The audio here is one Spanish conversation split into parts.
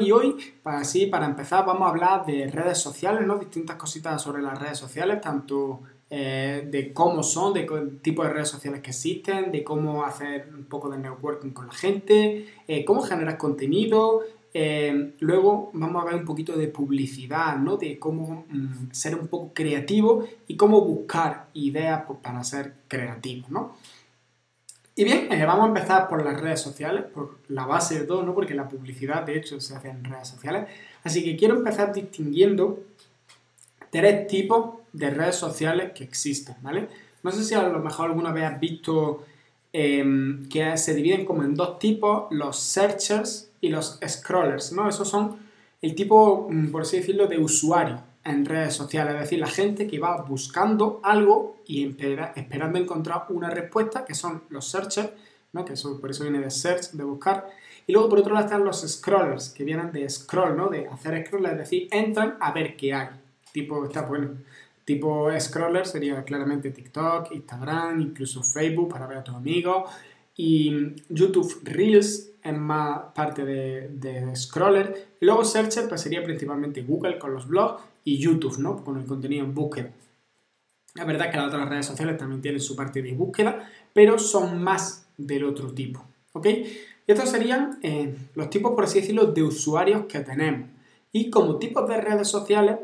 Y hoy, para, así, para empezar, vamos a hablar de redes sociales, ¿no? Distintas cositas sobre las redes sociales, tanto eh, de cómo son, de qué tipo de redes sociales que existen, de cómo hacer un poco de networking con la gente, eh, cómo generar contenido. Eh, luego vamos a ver un poquito de publicidad, ¿no? De cómo mm, ser un poco creativo y cómo buscar ideas pues, para ser creativo, ¿no? Y bien, eh, vamos a empezar por las redes sociales, por la base de todo, ¿no? Porque la publicidad, de hecho, se hace en redes sociales. Así que quiero empezar distinguiendo tres tipos de redes sociales que existen, ¿vale? No sé si a lo mejor alguna vez has visto em, que se dividen como en dos tipos, los searchers y los scrollers, ¿no? Esos son el tipo, mm, por así decirlo, de usuario en redes sociales, es decir, la gente que va buscando algo y esperando encontrar una respuesta, que son los searchers, ¿no? que eso, por eso viene de search, de buscar. Y luego por otro lado están los scrollers, que vienen de scroll, ¿no? de hacer scroll, es decir, entran a ver qué hay. Tipo, está bueno. Tipo scroller sería claramente TikTok, Instagram, incluso Facebook para ver a tus amigos. Y YouTube Reels es más parte de, de scroller. Luego searcher pues sería principalmente Google con los blogs y YouTube, ¿no? Con el contenido en búsqueda. La verdad es que las otras redes sociales también tienen su parte de búsqueda, pero son más del otro tipo, ¿ok? Estos serían eh, los tipos, por así decirlo, de usuarios que tenemos. Y como tipos de redes sociales,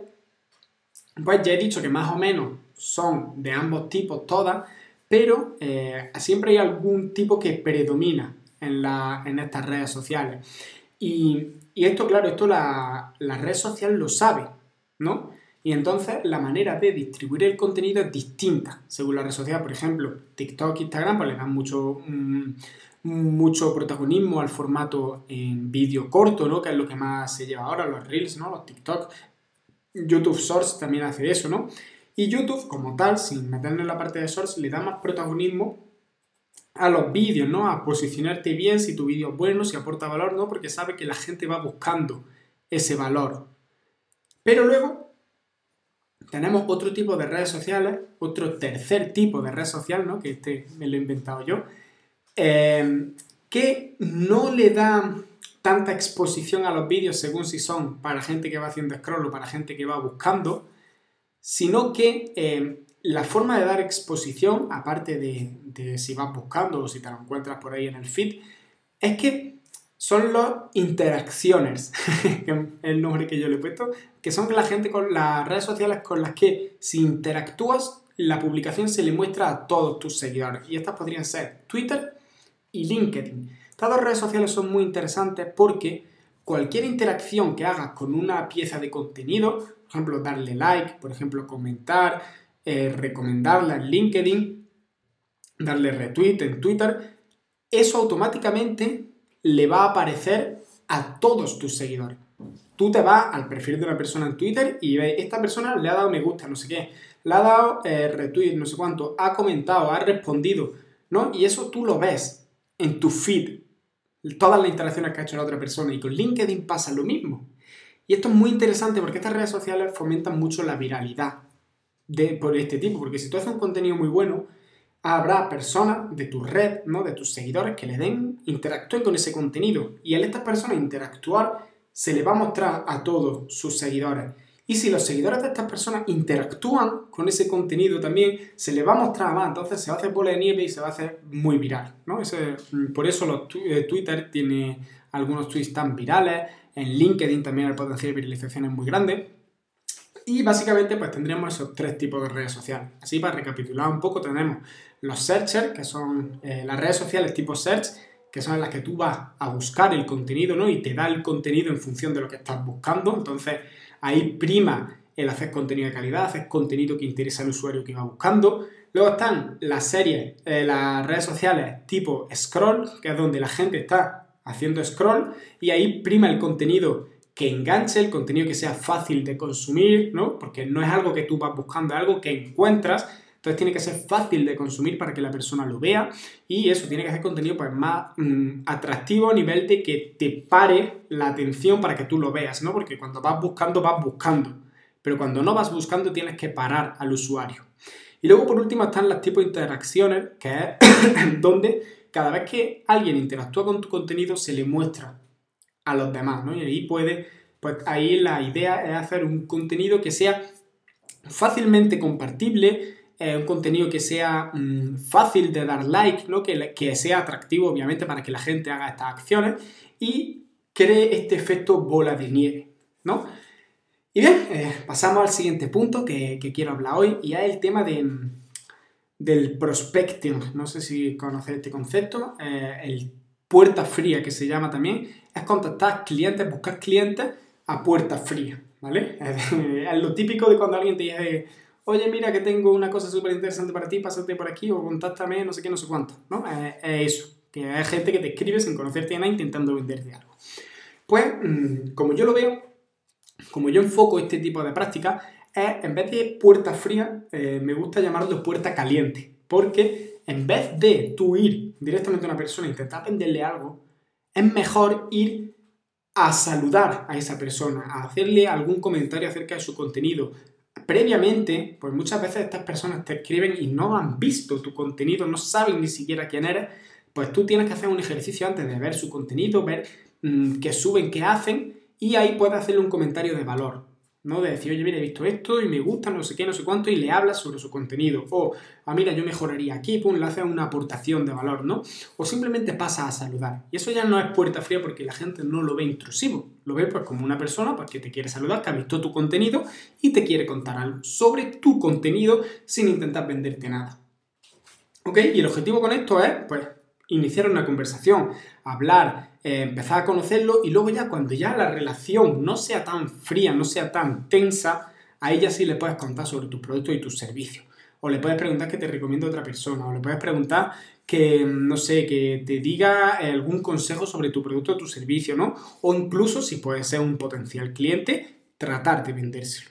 pues ya he dicho que más o menos son de ambos tipos todas, pero eh, siempre hay algún tipo que predomina en, la, en estas redes sociales. Y, y, esto, claro, esto la, la red social lo sabe. ¿no? Y entonces la manera de distribuir el contenido es distinta según la red social. Por ejemplo, TikTok, Instagram, pues le dan mucho, mm, mucho protagonismo al formato en vídeo corto, ¿no? Que es lo que más se lleva ahora, los Reels, ¿no? Los TikTok. YouTube Shorts también hace eso, ¿no? Y YouTube, como tal, sin meterle en la parte de Shorts, le da más protagonismo a los vídeos, ¿no? A posicionarte bien si tu vídeo es bueno, si aporta valor, ¿no? Porque sabe que la gente va buscando ese valor. Pero luego tenemos otro tipo de redes sociales, otro tercer tipo de red social, ¿no? que este me lo he inventado yo, eh, que no le da tanta exposición a los vídeos según si son para gente que va haciendo scroll o para gente que va buscando, sino que eh, la forma de dar exposición, aparte de, de si vas buscando o si te lo encuentras por ahí en el feed, es que son los interacciones, el nombre que yo le he puesto, que son la gente con las redes sociales con las que si interactúas, la publicación se le muestra a todos tus seguidores. Y estas podrían ser Twitter y LinkedIn. Estas dos redes sociales son muy interesantes porque cualquier interacción que hagas con una pieza de contenido, por ejemplo, darle like, por ejemplo, comentar, eh, recomendarla en LinkedIn, darle retweet en Twitter, eso automáticamente le va a aparecer a todos tus seguidores. Tú te vas al perfil de una persona en Twitter y ves, esta persona le ha dado me gusta, no sé qué, le ha dado eh, retweet, no sé cuánto, ha comentado, ha respondido, ¿no? Y eso tú lo ves en tu feed, todas las interacciones que ha hecho la otra persona. Y con LinkedIn pasa lo mismo. Y esto es muy interesante porque estas redes sociales fomentan mucho la viralidad de, por este tipo, porque si tú haces un contenido muy bueno, habrá personas de tu red, ¿no? de tus seguidores que le den, interactúen con ese contenido. Y al estas personas interactuar, se le va a mostrar a todos sus seguidores. Y si los seguidores de estas personas interactúan con ese contenido también, se le va a mostrar más. Entonces se va a hacer bola de nieve y se va a hacer muy viral. ¿no? Mm, por eso los eh, Twitter tiene algunos tweets tan virales. En LinkedIn también el potencial de viralización es muy grande. Y básicamente pues tendríamos esos tres tipos de redes sociales. Así para recapitular un poco tenemos los searchers, que son eh, las redes sociales tipo search, que son las que tú vas a buscar el contenido, ¿no? Y te da el contenido en función de lo que estás buscando. Entonces ahí prima el hacer contenido de calidad, hacer contenido que interesa al usuario que va buscando. Luego están las series, eh, las redes sociales tipo scroll, que es donde la gente está haciendo scroll, y ahí prima el contenido que enganche, el contenido que sea fácil de consumir, ¿no? Porque no es algo que tú vas buscando, es algo que encuentras. Entonces tiene que ser fácil de consumir para que la persona lo vea y eso tiene que ser contenido pues, más mm, atractivo a nivel de que te pare la atención para que tú lo veas, ¿no? Porque cuando vas buscando, vas buscando. Pero cuando no vas buscando, tienes que parar al usuario. Y luego, por último, están las tipos de interacciones, que es donde cada vez que alguien interactúa con tu contenido, se le muestra a los demás, ¿no? Y ahí puede, pues ahí la idea es hacer un contenido que sea fácilmente compartible, eh, un contenido que sea mm, fácil de dar like, ¿no? Que, que sea atractivo, obviamente, para que la gente haga estas acciones y cree este efecto bola de nieve, ¿no? Y bien, eh, pasamos al siguiente punto que, quiero hablar hoy y es el tema de, del prospecting. No sé si conocéis este concepto. Eh, el puerta fría, que se llama también, es contactar clientes, buscar clientes a puerta fría, ¿vale? Es lo típico de cuando alguien te dice, oye, mira que tengo una cosa súper interesante para ti, pásate por aquí o contáctame, no sé qué, no sé cuánto, ¿no? Es, eso, que hay gente que te escribe sin conocerte nada intentando venderte algo. Pues, mm, como yo lo veo, como yo enfoco este tipo de prácticas, en vez de puerta fría, eh, me gusta llamarlo puerta caliente. Porque en vez de tú ir directamente a una persona e intentar venderle algo, es mejor ir a saludar a esa persona, a hacerle algún comentario acerca de su contenido. Previamente, pues muchas veces estas personas te escriben y no han visto tu contenido, no saben ni siquiera quién eres, pues tú tienes que hacer un ejercicio antes de ver su contenido, ver mm, qué suben, qué hacen y ahí puedes hacerle un comentario de valor, ¿no? De decir, oye, mira, he visto esto y me gusta, no sé qué, no sé cuánto, y le hablas sobre su contenido. O, ah, mira, yo mejoraría aquí, pum, le haces una aportación de valor, ¿no? O simplemente pasa a saludar. Y eso ya no es puerta fría porque la gente no lo ve intrusivo. Lo ve pues como una persona pues, que te quiere saludar, que ha visto tu contenido y te quiere contar algo sobre tu contenido sin intentar venderte nada. ¿Ok? Y el objetivo con esto es, pues, iniciar una conversación, hablar, eh, empezar a conocerlo y luego ya cuando ya la relación no sea tan fría, no sea tan tensa, a ella sí le puedes contar sobre tus productos y tus servicios. O le puedes preguntar que te recomiende otra persona, o le puedes preguntar que, no sé, que te diga algún consejo sobre tu producto o tu servicio, ¿no? O incluso, si puede ser un potencial cliente, tratar de vendérselo.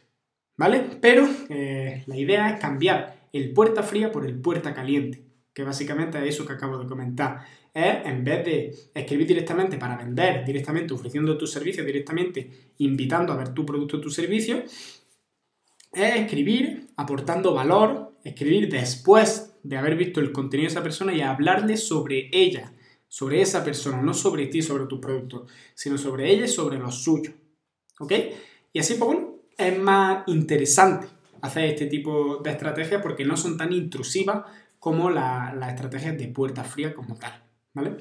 ¿Vale? Pero eh, la idea es cambiar el puerta fría por el puerta caliente, que básicamente es eso que acabo de comentar es, en vez de escribir directamente para vender, directamente ofreciendo tu servicio, directamente invitando a ver tu producto o tu servicio, es escribir aportando valor, escribir después de haber visto el contenido de esa persona y hablarle sobre ella, sobre esa persona, no sobre ti, sobre tu producto, sino sobre ella y sobre lo suyo. ¿Ok? Y así, pues bueno, es más interesante hacer este tipo de estrategias porque no son tan intrusivas como las estrategias de puerta fría como tal. ¿vale?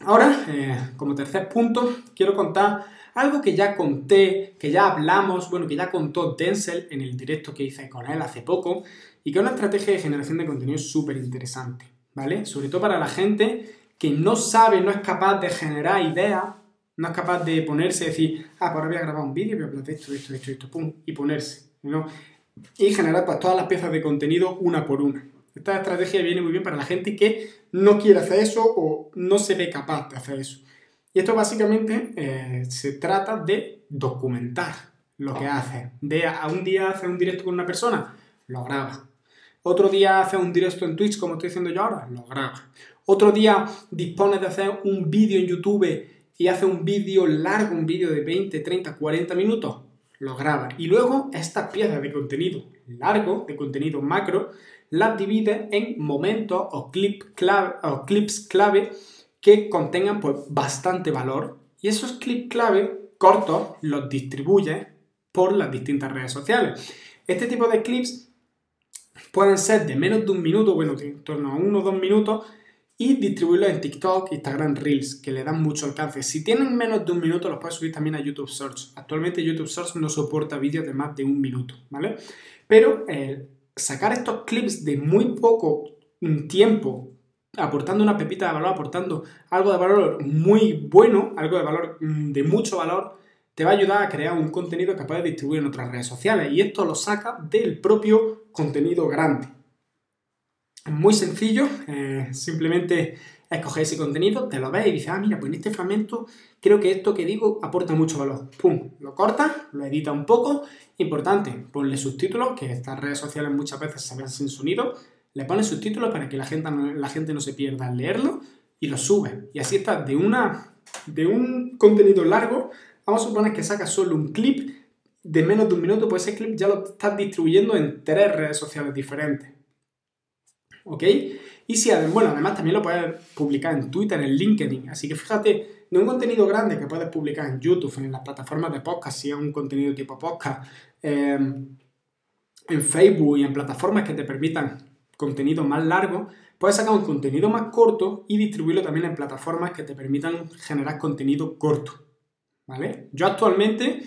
Ahora, eh, como tercer punto, quiero contar algo que ya conté, que ya hablamos, bueno, que ya contó Denzel en el directo que hice con él hace poco, y que es una estrategia de generación de contenido súper interesante, ¿vale? Sobre todo para la gente que no sabe, no es capaz de generar ideas, no es capaz de ponerse y decir, ah, pues ahora voy a grabar un vídeo, voy a de esto, esto, esto, esto, pum, y ponerse, ¿no? Y generar pues todas las piezas de contenido una por una. Esta estrategia viene muy bien para la gente que no quiere hacer eso o no se ve capaz de hacer eso. Y esto básicamente eh, se trata de documentar lo que hace. De a un día hace un directo con una persona, lo graba. Otro día hace un directo en Twitch, como estoy haciendo yo ahora, lo graba. Otro día dispone de hacer un vídeo en YouTube y hace un vídeo largo, un vídeo de 20, 30, 40 minutos, lo graba. Y luego estas piezas de contenido largo, de contenido macro, las divide en momentos o, clave, o clips clave que contengan pues, bastante valor y esos clips clave cortos los distribuye por las distintas redes sociales. Este tipo de clips pueden ser de menos de un minuto, bueno, en torno a uno o dos minutos, y distribuirlos en TikTok, Instagram Reels, que le dan mucho alcance. Si tienen menos de un minuto, los puedes subir también a YouTube Search. Actualmente YouTube Search no soporta vídeos de más de un minuto, ¿vale? Pero eh, sacar estos clips de muy poco tiempo, aportando una pepita de valor, aportando algo de valor muy bueno, algo de valor mm, de mucho valor, te va a ayudar a crear un contenido que puedes distribuir en otras redes sociales. Y esto lo saca del propio contenido grande. Muy sencillo, eh, simplemente escoges ese contenido, te lo ves y dices, ah, mira, pues en este fragmento creo que esto que digo aporta mucho valor. Pum, lo cortas, lo edita un poco. Importante, ponle subtítulos, que estas redes sociales muchas veces se ven sin sonido. Le pones subtítulos para que la gente, no se pierda al leerlo y lo sube. Y así está, de, una, de un contenido largo, vamos a suponer que sacas solo un clip de menos de un minuto, pues ese clip ya lo estás distribuyendo en tres redes sociales diferentes. ¿Ok? Y si, bueno, además también lo puedes publicar en Twitter, en LinkedIn. Así que fíjate de un contenido grande que puedes publicar en YouTube, en las plataformas de podcast, si es un contenido tipo podcast, em, en Facebook y en plataformas que te permitan contenido más largo, puedes sacar un contenido más corto y distribuirlo también en plataformas que te permitan generar contenido corto. ¿Vale? Yo actualmente,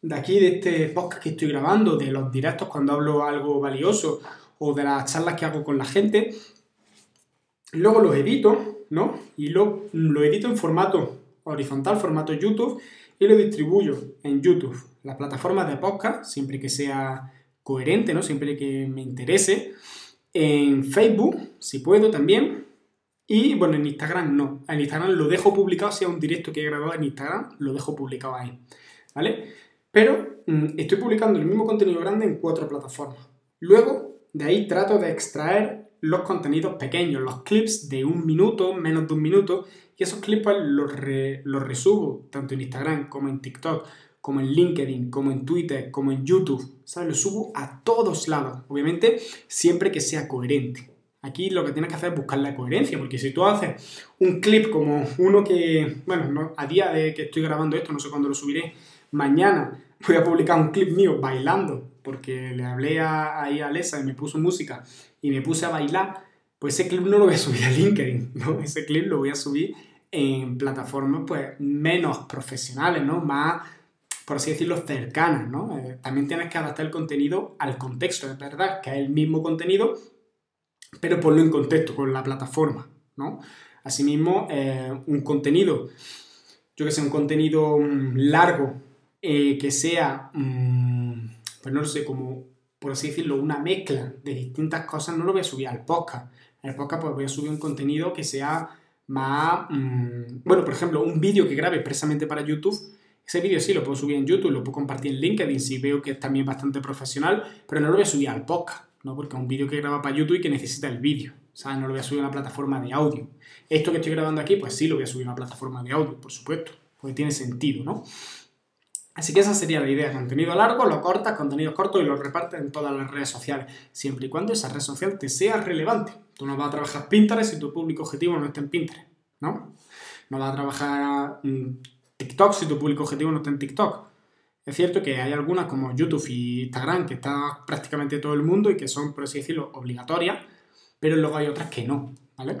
de aquí de este podcast que estoy grabando, de los directos cuando hablo algo valioso o de las charlas que hago con la gente, luego los edito, ¿no? Y lo, lo edito en formato horizontal, formato YouTube, y lo distribuyo en YouTube, las plataformas de podcast, siempre que sea coherente, ¿no? Siempre que me interese. En Facebook, si puedo también. Y bueno, en Instagram no. En Instagram lo dejo publicado, si es un directo que he grabado en Instagram, lo dejo publicado ahí. ¿Vale? Pero mm, estoy publicando el mismo contenido grande en cuatro plataformas. Luego, de ahí trato de extraer los contenidos pequeños, los clips de un minuto, menos de un minuto, y esos clips pues, los, los resubo tanto en Instagram como en TikTok como en LinkedIn, como en Twitter, como en YouTube, ¿sabes? Lo subo a todos lados, obviamente siempre que sea coherente. Aquí lo que tienes que hacer es buscar la coherencia, porque si tú haces un clip como uno que, bueno, a día de que estoy grabando esto, no sé cuándo lo subiré, mañana voy a publicar un clip mío bailando, porque le hablé a, ahí a Alessa y me puso música y me puse a bailar, pues ese clip no lo voy a subir a LinkedIn, ¿no? Ese clip lo voy a subir en plataformas pues menos profesionales, ¿no? Más por así decirlo, cercanas, ¿no? Eh, también tienes que adaptar el contenido al contexto, es verdad que es el mismo contenido, pero ponlo en contexto con la plataforma, ¿no? Asimismo, eh, un contenido, yo que sé, un contenido mm, largo eh, que sea, mm, pues no lo sé, como, por así decirlo, una mezcla de distintas cosas, no lo voy a subir al podcast. En el podcast pues voy a subir un contenido que sea más, mm, bueno, por ejemplo, un vídeo que grabe expresamente para YouTube, ese vídeo sí lo puedo subir en YouTube, lo puedo compartir en LinkedIn si veo que es también bastante profesional, pero no lo voy a subir al podcast, ¿no? Porque es un vídeo que graba para YouTube y que necesita el vídeo. sea, No lo voy a subir a una plataforma de audio. Esto que estoy grabando aquí, pues sí lo voy a subir a una plataforma de audio, por supuesto, porque tiene sentido, ¿no? Así que esa sería la idea. Contenido largo, lo cortas, contenido corto y lo repartes en todas las redes sociales. Siempre y cuando esa red social te sea relevante. Tú no vas a trabajar Pinterest si tu público objetivo no está en Pinterest, ¿no? No vas a trabajar mm, TikTok si tu público objetivo no está en TikTok. Es cierto que hay algunas como YouTube y Instagram que está prácticamente todo el mundo y que son, por así decirlo, obligatorias, pero luego hay otras que no, ¿vale?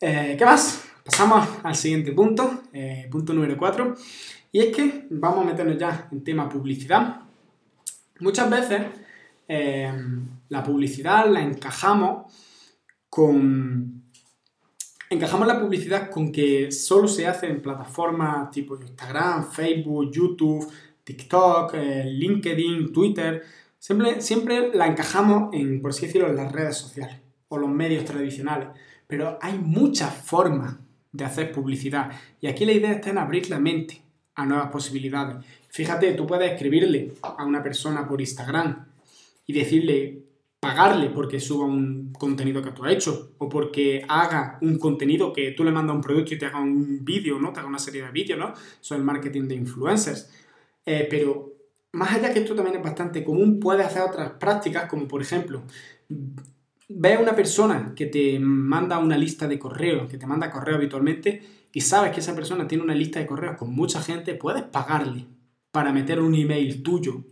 Eh, ¿Qué más? Pasamos al siguiente punto, eh, punto número 4, y es que vamos a meternos ya en tema publicidad. Muchas veces eh, la publicidad la encajamos con encajamos la publicidad con que solo se hace en plataformas tipo Instagram, Facebook, YouTube, TikTok, eh, LinkedIn, Twitter. Siempre, siempre la encajamos en, por así decirlo, en las redes sociales o los medios tradicionales. Pero hay muchas formas de hacer publicidad. Y aquí la idea está en abrir la mente a nuevas posibilidades. Fíjate, tú puedes escribirle a una persona por Instagram y decirle, pagarle porque suba un contenido que tú has hecho o porque haga un contenido que tú le mandas un producto y te haga un vídeo, ¿no? Te haga una serie de vídeos, ¿no? Eso es el marketing de influencers. Eh, pero más allá que esto también es bastante común, puedes hacer otras prácticas como por ejemplo, ve a una persona que te manda una lista de correos, que te manda correo habitualmente y sabes que esa persona tiene una lista de correos con mucha gente, puedes pagarle para meter un email tuyo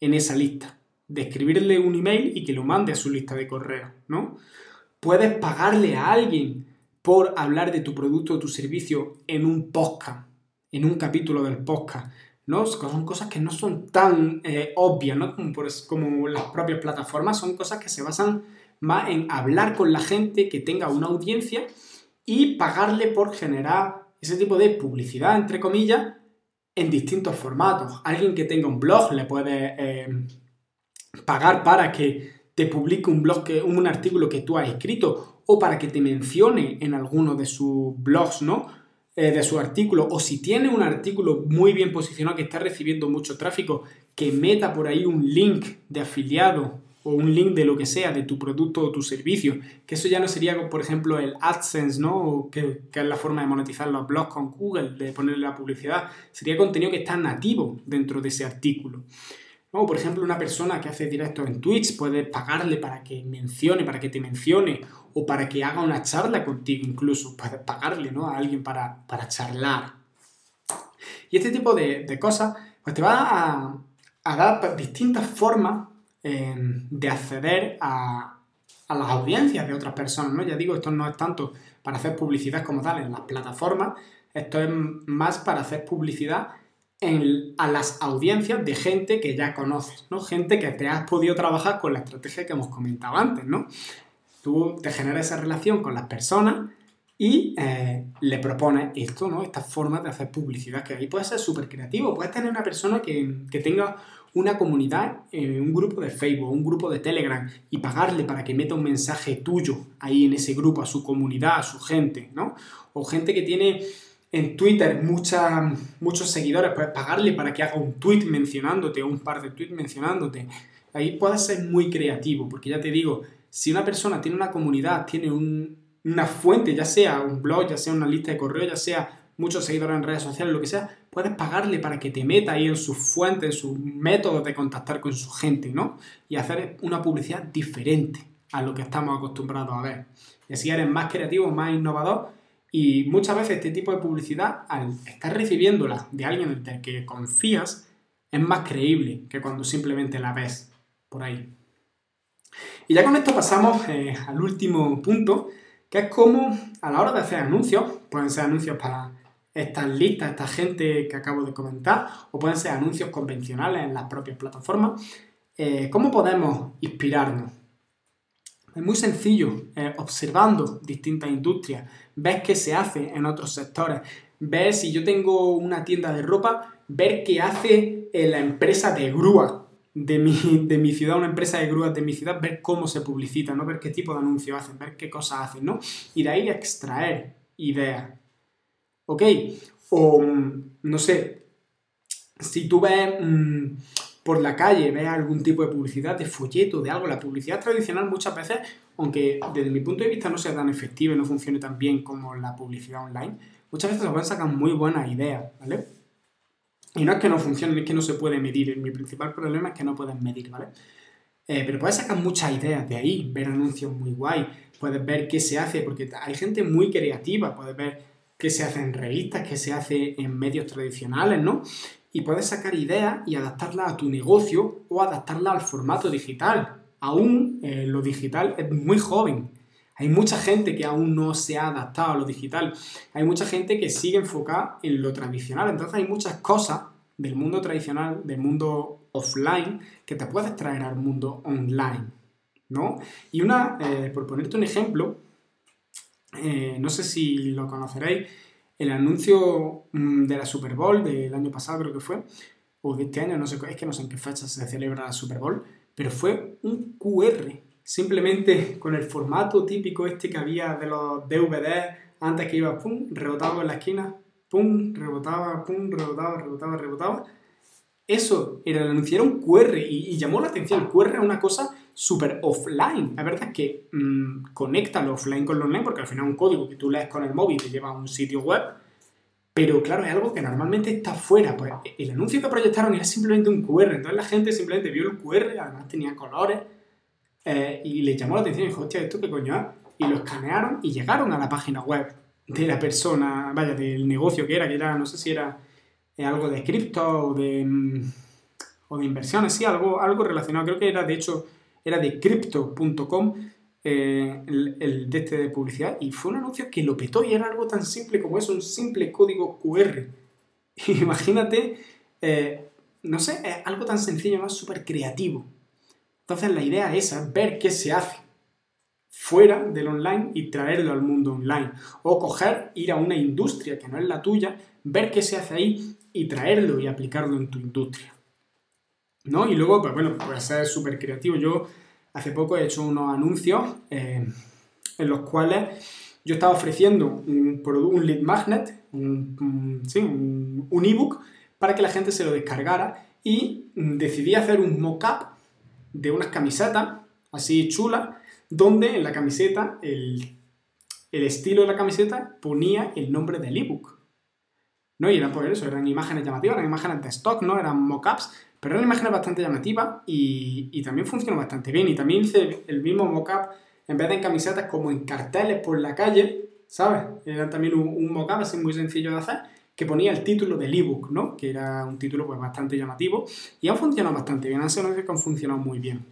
en esa lista de escribirle un email y que lo mande a su lista de correo, ¿no? Puedes pagarle a alguien por hablar de tu producto o tu servicio en un podcast, en un capítulo del podcast, ¿no? Son cosas que no son tan eh, obvias, ¿no? Como, como las propias plataformas, son cosas que se basan más en hablar con la gente que tenga una audiencia y pagarle por generar ese tipo de publicidad, entre comillas, en distintos formatos. Alguien que tenga un blog le puede eh, pagar para que te publique un blog, que, un artículo que tú has escrito o para que te mencione en alguno de sus blogs, ¿no? Eh, de su artículo, o si tiene un artículo muy bien posicionado que está recibiendo mucho tráfico, que meta por ahí un link de afiliado o un link de lo que sea, de tu producto o tu servicio, que eso ya no sería, por ejemplo, el AdSense, ¿no? Que, que, es la forma de monetizar los blogs con Google, de ponerle la publicidad, sería contenido que está nativo dentro de ese artículo. ¿no? Por ejemplo, una persona que hace directo en Twitch puede pagarle para que mencione, para que te mencione, o para que haga una charla contigo incluso. Puedes pagarle ¿no? a alguien para, charlar. Y este tipo de, cosas pues te va a, dar distintas formas de acceder a, a las audiencias de otras personas, ¿no? Ya digo, esto no es tanto para hacer publicidad como tal en las plataformas, esto es más para hacer publicidad a las audiencias de gente que ya conoces, ¿no? Gente que te has podido trabajar con la estrategia que hemos comentado antes, ¿no? Tú te generas esa relación con las personas y eh, le propones esto, ¿no? Esta forma de hacer publicidad, que ahí puede ser súper creativo. Puedes tener una persona que, que tenga una comunidad, un grupo de Facebook, un grupo de Telegram y pagarle para que meta un mensaje tuyo ahí en ese grupo, a su comunidad, a su gente, ¿no? O gente que tiene en Twitter muchos seguidores, pues pagarle para que haga un tweet mencionándote o un par de tweets mencionándote. Ahí puedes ser muy creativo, porque ya te digo, si una persona tiene una comunidad, tiene una fuente, ya sea un blog, ya sea una lista de correo, ya sea muchos seguidores en redes sociales, lo que sea, puedes pagarle para que te meta ahí en sus fuentes, en sus métodos de contactar con su gente, ¿no? Y hacer una publicidad diferente a lo que estamos acostumbrados a ver. Y así eres más creativo, más innovador y muchas veces este tipo de publicidad, al estar recibiéndola de alguien del que confías, es más creíble que cuando simplemente la ves por ahí. Y ya con esto pasamos eh, al último punto, que es cómo a la hora de hacer anuncios, pueden ser anuncios para estas listas, esta gente que acabo de comentar, o pueden ser anuncios convencionales en las propias plataformas, eh, ¿cómo podemos inspirarnos? Es muy sencillo, eh, observando distintas industrias, ves qué se hace en otros sectores, ver si yo tengo una tienda de ropa, ver qué hace eh, la empresa de grúa de mi, de mi, ciudad, una empresa de grúas de mi ciudad, ver cómo se publicita, ¿no? ver qué tipo de anuncio hacen, ver qué cosas hacen, ¿no? Y de ahí extraer ideas. ¿Ok? O, mm, no sé, si tú ves mm, por la calle, ves algún tipo de publicidad, de folleto, de algo, la publicidad tradicional muchas veces, aunque desde mi punto de vista no sea tan efectiva y no funcione tan bien como la publicidad online, muchas veces se pueden sacar muy buenas ideas, ¿vale? Y no es que no funcione, es que no se puede medir. Mi principal problema es que no puedes medir, ¿vale? Eh, pero puedes sacar muchas ideas de ahí, ver anuncios muy guay, puedes ver qué se hace, porque hay gente muy creativa, puedes ver qué se hace en revistas, qué se hace en medios tradicionales, ¿no? y puedes sacar ideas y adaptarlas a tu negocio o adaptarlas al formato digital. Aún eh, lo digital es muy joven. Hay mucha gente que aún no se ha adaptado a lo digital. Hay mucha gente que sigue enfocada en lo tradicional. Entonces hay muchas cosas del mundo tradicional, del mundo offline, que te puedes traer al mundo online. ¿no? Y una, eh, por ponerte un ejemplo, eh, no sé si lo conoceréis, el anuncio mm, de la Super Bowl del año pasado creo que fue, o de este año, no sé, es que no sé en qué fecha se celebra la Super Bowl, pero fue un QR, simplemente con el formato típico este que había de los DVD antes que iba, pum, rebotaba en la esquina, pum, rebotaba, pum, rebotaba, rebotaba, rebotaba. Eso era el anuncio, un QR y, llamó la atención. El QR es una cosa súper offline. La verdad es que mmm, conecta lo offline con lo online porque al final es un código que tú lees con el móvil te lleva a un sitio web. Pero claro, es algo que normalmente está fuera. Pues el anuncio que proyectaron era simplemente un QR. Entonces la gente simplemente vio el QR, además tenía colores, eh, y le llamó la atención y dijo, hostia, ¿esto qué coño es? Y lo escanearon y llegaron a la página web de la persona, vaya, del negocio que era, que era, no sé si era eh, algo de cripto o de, mm, o de inversiones, sí, algo, algo relacionado. Creo que era, de hecho, era de crypto.com, eh, el, de este de publicidad, y fue un anuncio que lo petó y era algo tan simple como eso, un simple código QR. Imagínate, eh, no sé, es algo tan sencillo, más súper creativo. Entonces la idea es ver qué se hace fuera del online y traerlo al mundo online. O coger, ir a una industria que no es la tuya, ver qué se hace ahí y traerlo y aplicarlo en tu industria. ¿No? Y luego, pues bueno, puede ser súper creativo. Yo hace poco he hecho unos anuncios eh, en los cuales yo estaba ofreciendo un, un lead magnet, un, sí, un, ebook, para que la gente se lo descargara y decidí hacer un mock-up de unas camisetas así chulas, donde en la camiseta, el, el estilo de la camiseta ponía el nombre del ebook. ¿no? Y eran por eso, eran imágenes llamativas, eran imágenes de stock, ¿no? Eran mockups, Pero la imagen es bastante llamativa y, y también funciona bastante bien. Y también hice el mismo mockup, en vez de en camisetas, como en carteles por la calle, ¿sabes? Era también un, un mockup así muy sencillo de hacer, que ponía el título del ebook, ¿no? Que era un título pues bastante llamativo y han funcionado bastante bien, han sido que han funcionado muy bien.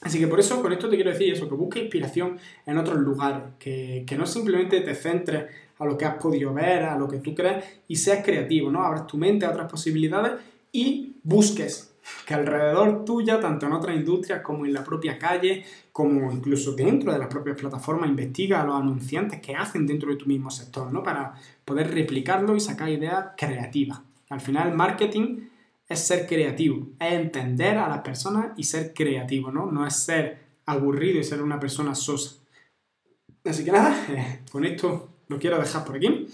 Así que por eso, con esto te quiero decir eso, que busques inspiración en otros lugares, que, que no simplemente te centres a lo que has podido ver, a lo que tú crees y seas creativo, ¿no? Abras tu mente a otras posibilidades y busques que alrededor tuya, tanto en otras industrias como en la propia calle, como incluso dentro de las propias plataformas, investiga a los anunciantes que hacen dentro de tu mismo sector, ¿no? Para poder replicarlo y sacar ideas creativas. Al final, marketing es ser creativo, es entender a las personas y ser creativo, ¿no? No es ser aburrido y ser una persona sosa. Así que nada, con esto lo quiero dejar por aquí.